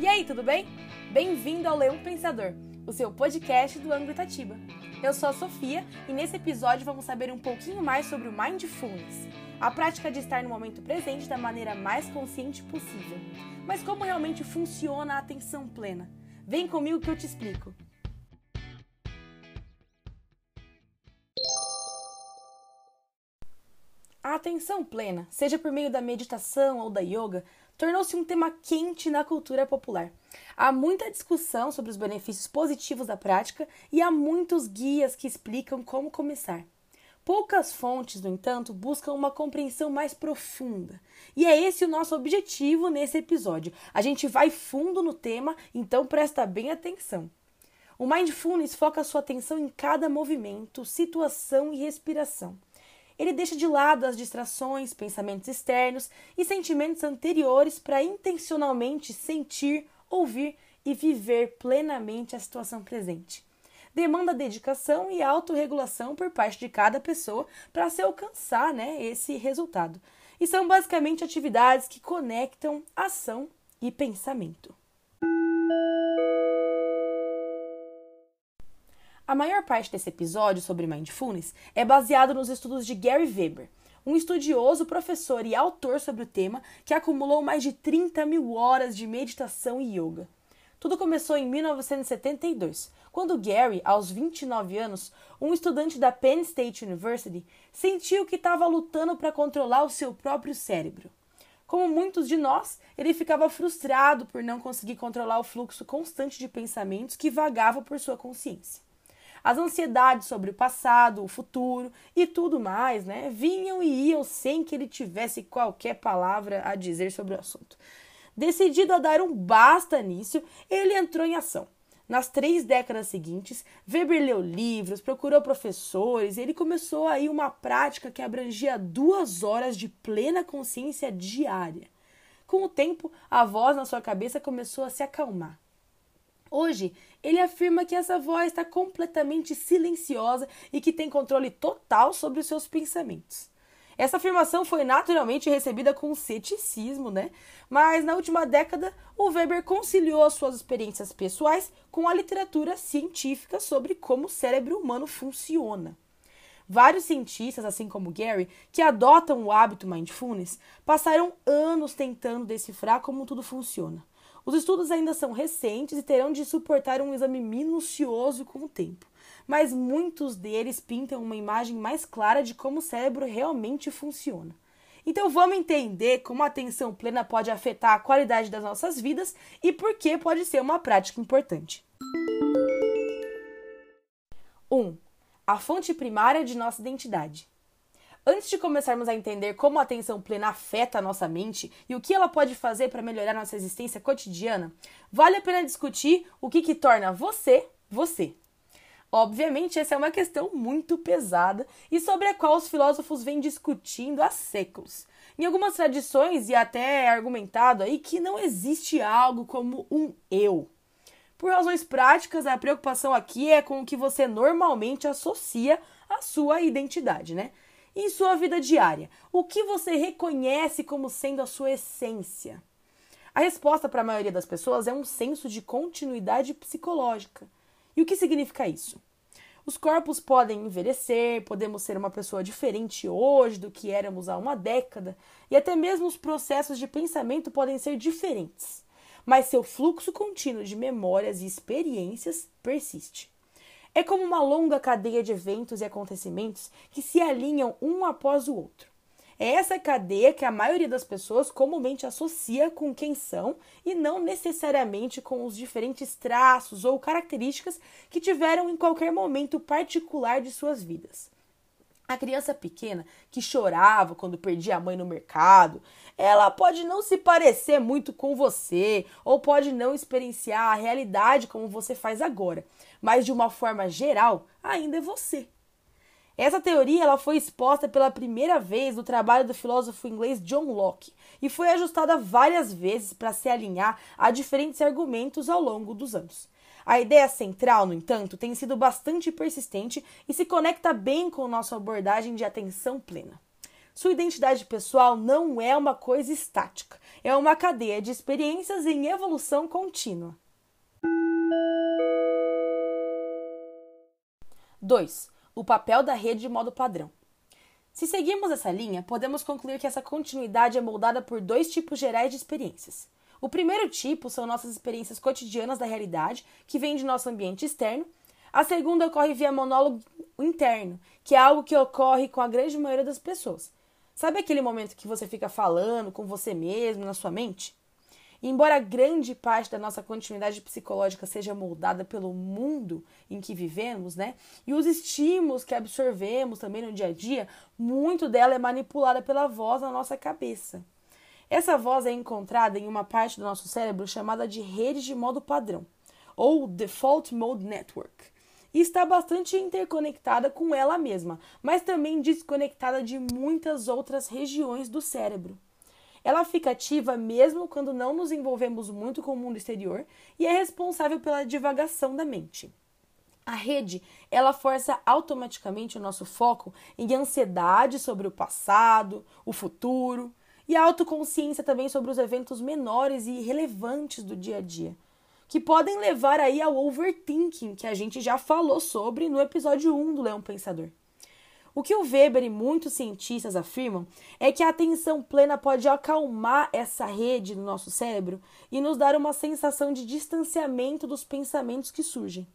E aí, tudo bem? Bem-vindo ao Leão Pensador, o seu podcast do ângulo Itatiba. Eu sou a Sofia e nesse episódio vamos saber um pouquinho mais sobre o Mindfulness, a prática de estar no momento presente da maneira mais consciente possível. Mas como realmente funciona a atenção plena? Vem comigo que eu te explico. A atenção plena, seja por meio da meditação ou da yoga, tornou-se um tema quente na cultura popular. Há muita discussão sobre os benefícios positivos da prática e há muitos guias que explicam como começar. Poucas fontes, no entanto, buscam uma compreensão mais profunda. E é esse o nosso objetivo nesse episódio. A gente vai fundo no tema, então presta bem atenção. O Mindfulness foca sua atenção em cada movimento, situação e respiração. Ele deixa de lado as distrações, pensamentos externos e sentimentos anteriores para intencionalmente sentir, ouvir e viver plenamente a situação presente. Demanda dedicação e autorregulação por parte de cada pessoa para se alcançar né, esse resultado. E são basicamente atividades que conectam ação e pensamento. A maior parte desse episódio sobre mindfulness é baseado nos estudos de Gary Weber, um estudioso, professor e autor sobre o tema que acumulou mais de 30 mil horas de meditação e yoga. Tudo começou em 1972, quando Gary, aos 29 anos, um estudante da Penn State University, sentiu que estava lutando para controlar o seu próprio cérebro. Como muitos de nós, ele ficava frustrado por não conseguir controlar o fluxo constante de pensamentos que vagava por sua consciência. As ansiedades sobre o passado, o futuro e tudo mais, né, vinham e iam sem que ele tivesse qualquer palavra a dizer sobre o assunto. Decidido a dar um basta nisso, ele entrou em ação. Nas três décadas seguintes, Weber leu livros, procurou professores ele começou aí uma prática que abrangia duas horas de plena consciência diária. Com o tempo, a voz na sua cabeça começou a se acalmar. Hoje, ele afirma que essa voz está completamente silenciosa e que tem controle total sobre os seus pensamentos. Essa afirmação foi naturalmente recebida com ceticismo, né? Mas na última década, o Weber conciliou as suas experiências pessoais com a literatura científica sobre como o cérebro humano funciona. Vários cientistas, assim como Gary, que adotam o hábito mindfulness, passaram anos tentando decifrar como tudo funciona. Os estudos ainda são recentes e terão de suportar um exame minucioso com o tempo, mas muitos deles pintam uma imagem mais clara de como o cérebro realmente funciona. Então vamos entender como a atenção plena pode afetar a qualidade das nossas vidas e por que pode ser uma prática importante. 1. Um, a fonte primária de nossa identidade. Antes de começarmos a entender como a atenção plena afeta a nossa mente e o que ela pode fazer para melhorar nossa existência cotidiana, vale a pena discutir o que, que torna você você. Obviamente, essa é uma questão muito pesada e sobre a qual os filósofos vêm discutindo há séculos. Em algumas tradições, e até é argumentado aí que não existe algo como um eu. Por razões práticas, a preocupação aqui é com o que você normalmente associa à sua identidade, né? Em sua vida diária? O que você reconhece como sendo a sua essência? A resposta para a maioria das pessoas é um senso de continuidade psicológica. E o que significa isso? Os corpos podem envelhecer, podemos ser uma pessoa diferente hoje do que éramos há uma década, e até mesmo os processos de pensamento podem ser diferentes, mas seu fluxo contínuo de memórias e experiências persiste. É como uma longa cadeia de eventos e acontecimentos que se alinham um após o outro. É essa cadeia que a maioria das pessoas comumente associa com quem são e não necessariamente com os diferentes traços ou características que tiveram em qualquer momento particular de suas vidas. A criança pequena que chorava quando perdia a mãe no mercado, ela pode não se parecer muito com você ou pode não experienciar a realidade como você faz agora, mas de uma forma geral, ainda é você. Essa teoria ela foi exposta pela primeira vez no trabalho do filósofo inglês John Locke e foi ajustada várias vezes para se alinhar a diferentes argumentos ao longo dos anos. A ideia central, no entanto, tem sido bastante persistente e se conecta bem com nossa abordagem de atenção plena. Sua identidade pessoal não é uma coisa estática, é uma cadeia de experiências em evolução contínua. 2. O papel da rede de modo padrão. Se seguirmos essa linha, podemos concluir que essa continuidade é moldada por dois tipos gerais de experiências. O primeiro tipo são nossas experiências cotidianas da realidade, que vêm de nosso ambiente externo. A segunda ocorre via monólogo interno, que é algo que ocorre com a grande maioria das pessoas. Sabe aquele momento que você fica falando com você mesmo na sua mente? E embora grande parte da nossa continuidade psicológica seja moldada pelo mundo em que vivemos, né? E os estímulos que absorvemos também no dia a dia, muito dela é manipulada pela voz na nossa cabeça. Essa voz é encontrada em uma parte do nosso cérebro chamada de rede de modo padrão, ou Default Mode Network, e está bastante interconectada com ela mesma, mas também desconectada de muitas outras regiões do cérebro. Ela fica ativa mesmo quando não nos envolvemos muito com o mundo exterior e é responsável pela divagação da mente. A rede, ela força automaticamente o nosso foco em ansiedade sobre o passado, o futuro e a autoconsciência também sobre os eventos menores e irrelevantes do dia a dia, que podem levar aí ao overthinking, que a gente já falou sobre no episódio 1 do Leão Pensador. O que o Weber e muitos cientistas afirmam é que a atenção plena pode acalmar essa rede no nosso cérebro e nos dar uma sensação de distanciamento dos pensamentos que surgem.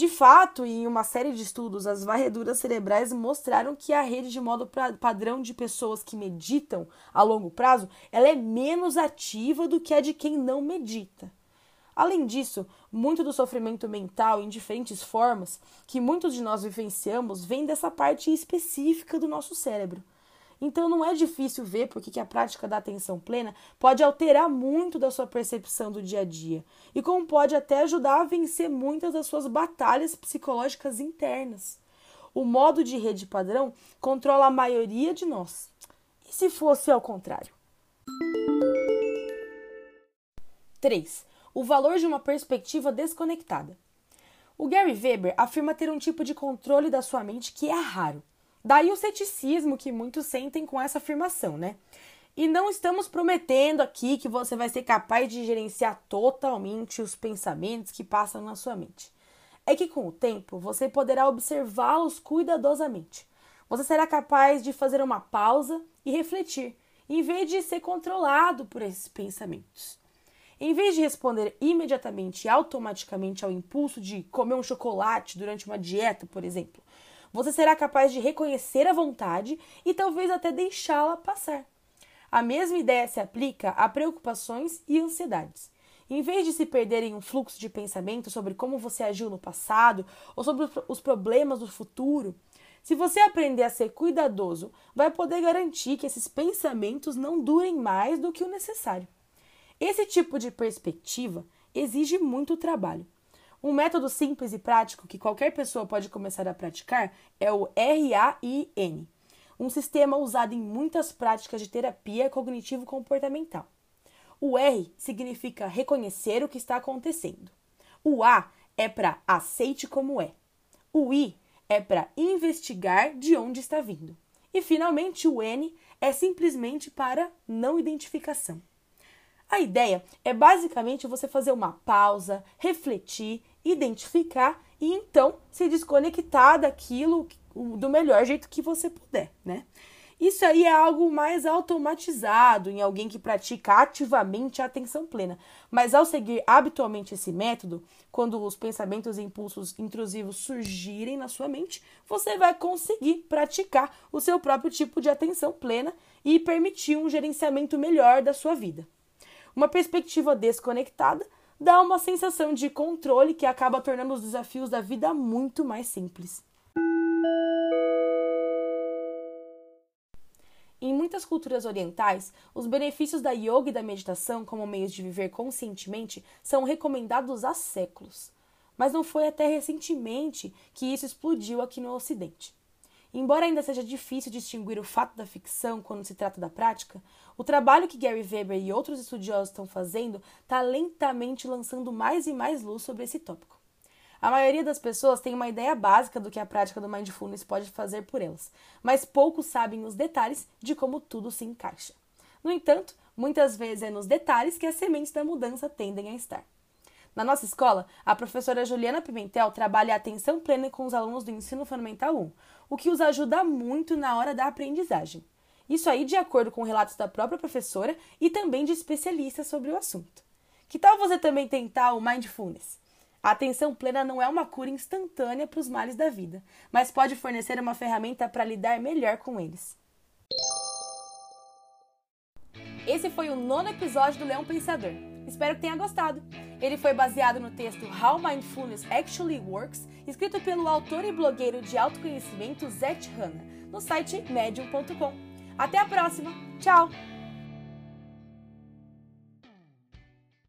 De fato, em uma série de estudos, as varreduras cerebrais mostraram que a rede de modo padrão de pessoas que meditam a longo prazo, ela é menos ativa do que a de quem não medita. Além disso, muito do sofrimento mental em diferentes formas que muitos de nós vivenciamos vem dessa parte específica do nosso cérebro. Então não é difícil ver porque que a prática da atenção plena pode alterar muito da sua percepção do dia a dia e como pode até ajudar a vencer muitas das suas batalhas psicológicas internas. O modo de rede padrão controla a maioria de nós. E se fosse ao contrário? 3 o valor de uma perspectiva desconectada. O Gary Weber afirma ter um tipo de controle da sua mente que é raro. Daí o ceticismo que muitos sentem com essa afirmação, né? E não estamos prometendo aqui que você vai ser capaz de gerenciar totalmente os pensamentos que passam na sua mente. É que com o tempo você poderá observá-los cuidadosamente. Você será capaz de fazer uma pausa e refletir, em vez de ser controlado por esses pensamentos. Em vez de responder imediatamente e automaticamente ao impulso de comer um chocolate durante uma dieta, por exemplo, você será capaz de reconhecer a vontade e talvez até deixá-la passar. A mesma ideia se aplica a preocupações e ansiedades. Em vez de se perder em um fluxo de pensamento sobre como você agiu no passado ou sobre os problemas do futuro, se você aprender a ser cuidadoso, vai poder garantir que esses pensamentos não durem mais do que o necessário. Esse tipo de perspectiva exige muito trabalho. Um método simples e prático que qualquer pessoa pode começar a praticar é o RAIN, um sistema usado em muitas práticas de terapia cognitivo-comportamental. O R significa reconhecer o que está acontecendo. O A é para aceite como é. O I é para investigar de onde está vindo. E finalmente o N é simplesmente para não identificação. A ideia é basicamente você fazer uma pausa, refletir, identificar e então se desconectar daquilo do melhor jeito que você puder, né? Isso aí é algo mais automatizado em alguém que pratica ativamente a atenção plena. Mas ao seguir habitualmente esse método, quando os pensamentos e impulsos intrusivos surgirem na sua mente, você vai conseguir praticar o seu próprio tipo de atenção plena e permitir um gerenciamento melhor da sua vida. Uma perspectiva desconectada dá uma sensação de controle que acaba tornando os desafios da vida muito mais simples. Em muitas culturas orientais, os benefícios da yoga e da meditação como meios de viver conscientemente são recomendados há séculos. Mas não foi até recentemente que isso explodiu aqui no Ocidente. Embora ainda seja difícil distinguir o fato da ficção quando se trata da prática, o trabalho que Gary Weber e outros estudiosos estão fazendo está lentamente lançando mais e mais luz sobre esse tópico. A maioria das pessoas tem uma ideia básica do que a prática do mindfulness pode fazer por elas, mas poucos sabem os detalhes de como tudo se encaixa. No entanto, muitas vezes é nos detalhes que as sementes da mudança tendem a estar. Na nossa escola, a professora Juliana Pimentel trabalha a atenção plena com os alunos do ensino fundamental 1, o que os ajuda muito na hora da aprendizagem. Isso aí de acordo com relatos da própria professora e também de especialistas sobre o assunto. Que tal você também tentar o mindfulness? A atenção plena não é uma cura instantânea para os males da vida, mas pode fornecer uma ferramenta para lidar melhor com eles. Esse foi o nono episódio do Leão Pensador. Espero que tenha gostado. Ele foi baseado no texto How Mindfulness Actually Works, escrito pelo autor e blogueiro de autoconhecimento Zet Hanna, no site medium.com. Até a próxima. Tchau!